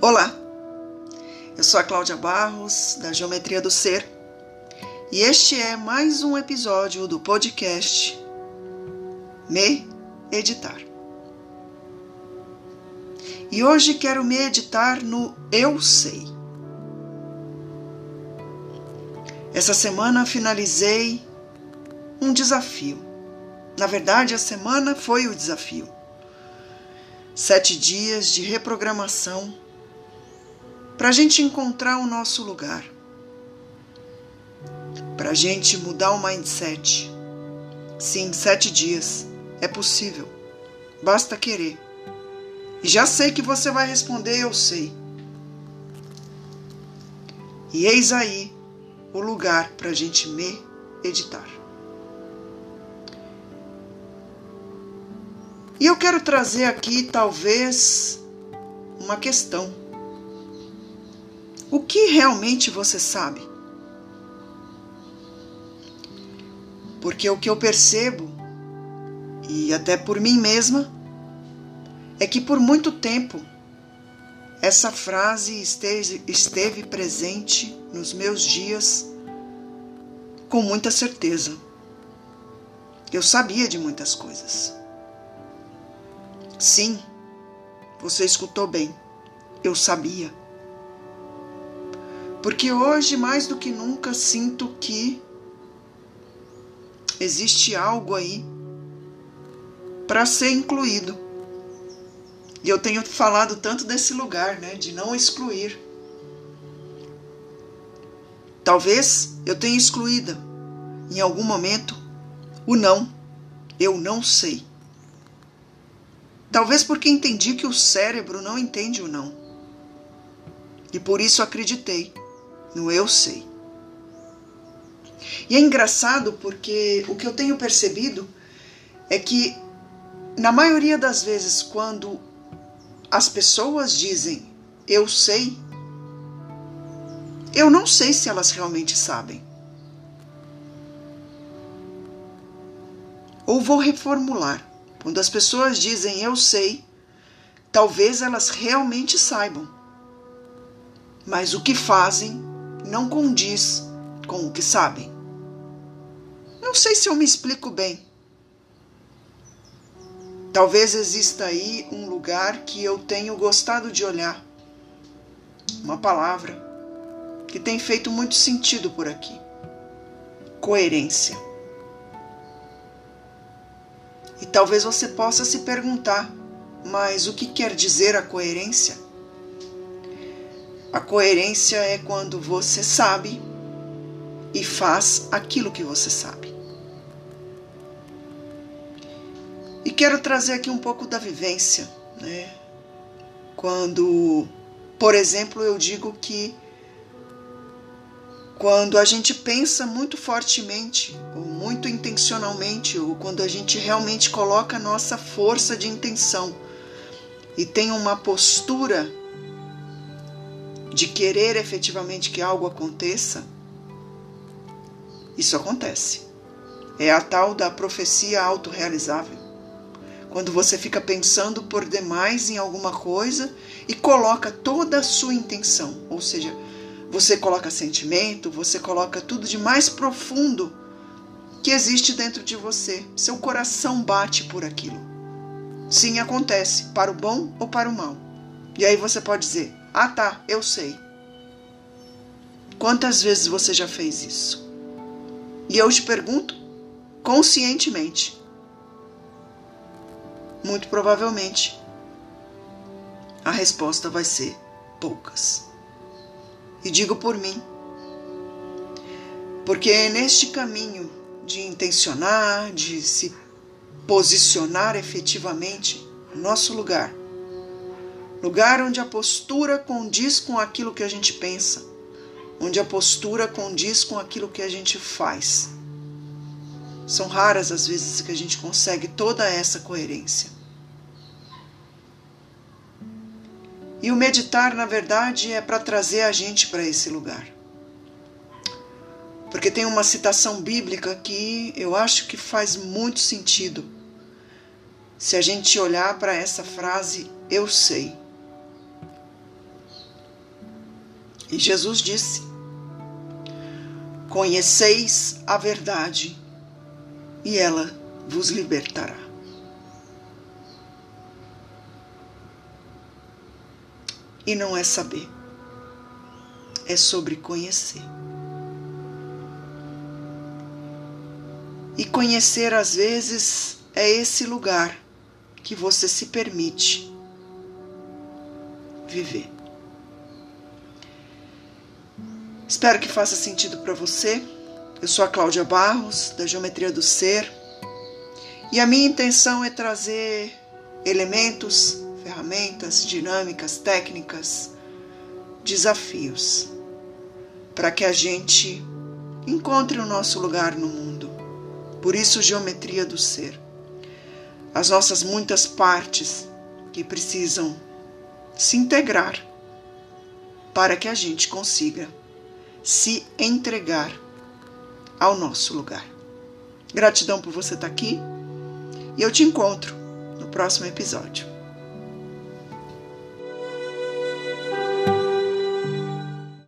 Olá, eu sou a Cláudia Barros, da Geometria do Ser, e este é mais um episódio do podcast Me Editar. E hoje quero me editar no Eu Sei. Essa semana finalizei um desafio. Na verdade, a semana foi o desafio. Sete dias de reprogramação para a gente encontrar o nosso lugar, para a gente mudar o mindset. Sim, sete dias é possível, basta querer. E já sei que você vai responder: Eu sei. E eis aí o lugar para a gente meditar. E eu quero trazer aqui, talvez, uma questão o que realmente você sabe? Porque o que eu percebo, e até por mim mesma, é que por muito tempo essa frase esteve, esteve presente nos meus dias com muita certeza. Eu sabia de muitas coisas. Sim, você escutou bem. Eu sabia. Porque hoje, mais do que nunca, sinto que existe algo aí para ser incluído. E eu tenho falado tanto desse lugar, né, de não excluir. Talvez eu tenha excluído em algum momento o não. Eu não sei. Talvez porque entendi que o cérebro não entende o não. E por isso acreditei no eu sei. E é engraçado porque o que eu tenho percebido é que, na maioria das vezes, quando as pessoas dizem eu sei, eu não sei se elas realmente sabem. Ou vou reformular. Quando as pessoas dizem eu sei, talvez elas realmente saibam. Mas o que fazem não condiz com o que sabem. Não sei se eu me explico bem. Talvez exista aí um lugar que eu tenho gostado de olhar. Uma palavra que tem feito muito sentido por aqui: coerência. E talvez você possa se perguntar, mas o que quer dizer a coerência? A coerência é quando você sabe e faz aquilo que você sabe. E quero trazer aqui um pouco da vivência, né? Quando, por exemplo, eu digo que quando a gente pensa muito fortemente, ou muito intencionalmente, ou quando a gente realmente coloca a nossa força de intenção e tem uma postura de querer efetivamente que algo aconteça, isso acontece. É a tal da profecia autorrealizável. Quando você fica pensando por demais em alguma coisa e coloca toda a sua intenção, ou seja, você coloca sentimento, você coloca tudo de mais profundo que existe dentro de você. Seu coração bate por aquilo. Sim, acontece, para o bom ou para o mal. E aí você pode dizer: ah, tá, eu sei. Quantas vezes você já fez isso? E eu te pergunto, conscientemente. Muito provavelmente, a resposta vai ser poucas. E digo por mim, porque é neste caminho de intencionar, de se posicionar efetivamente no nosso lugar, lugar onde a postura condiz com aquilo que a gente pensa, onde a postura condiz com aquilo que a gente faz. São raras as vezes que a gente consegue toda essa coerência. E o meditar, na verdade, é para trazer a gente para esse lugar. Porque tem uma citação bíblica que eu acho que faz muito sentido. Se a gente olhar para essa frase, eu sei. E Jesus disse: Conheceis a verdade, e ela vos libertará. E não é saber, é sobre conhecer. E conhecer, às vezes, é esse lugar que você se permite viver. Espero que faça sentido para você. Eu sou a Cláudia Barros, da Geometria do Ser, e a minha intenção é trazer elementos, ferramentas, dinâmicas, técnicas, desafios, para que a gente encontre o nosso lugar no mundo. Por isso, Geometria do Ser. As nossas muitas partes que precisam se integrar para que a gente consiga se entregar ao nosso lugar. Gratidão por você estar aqui e eu te encontro no próximo episódio.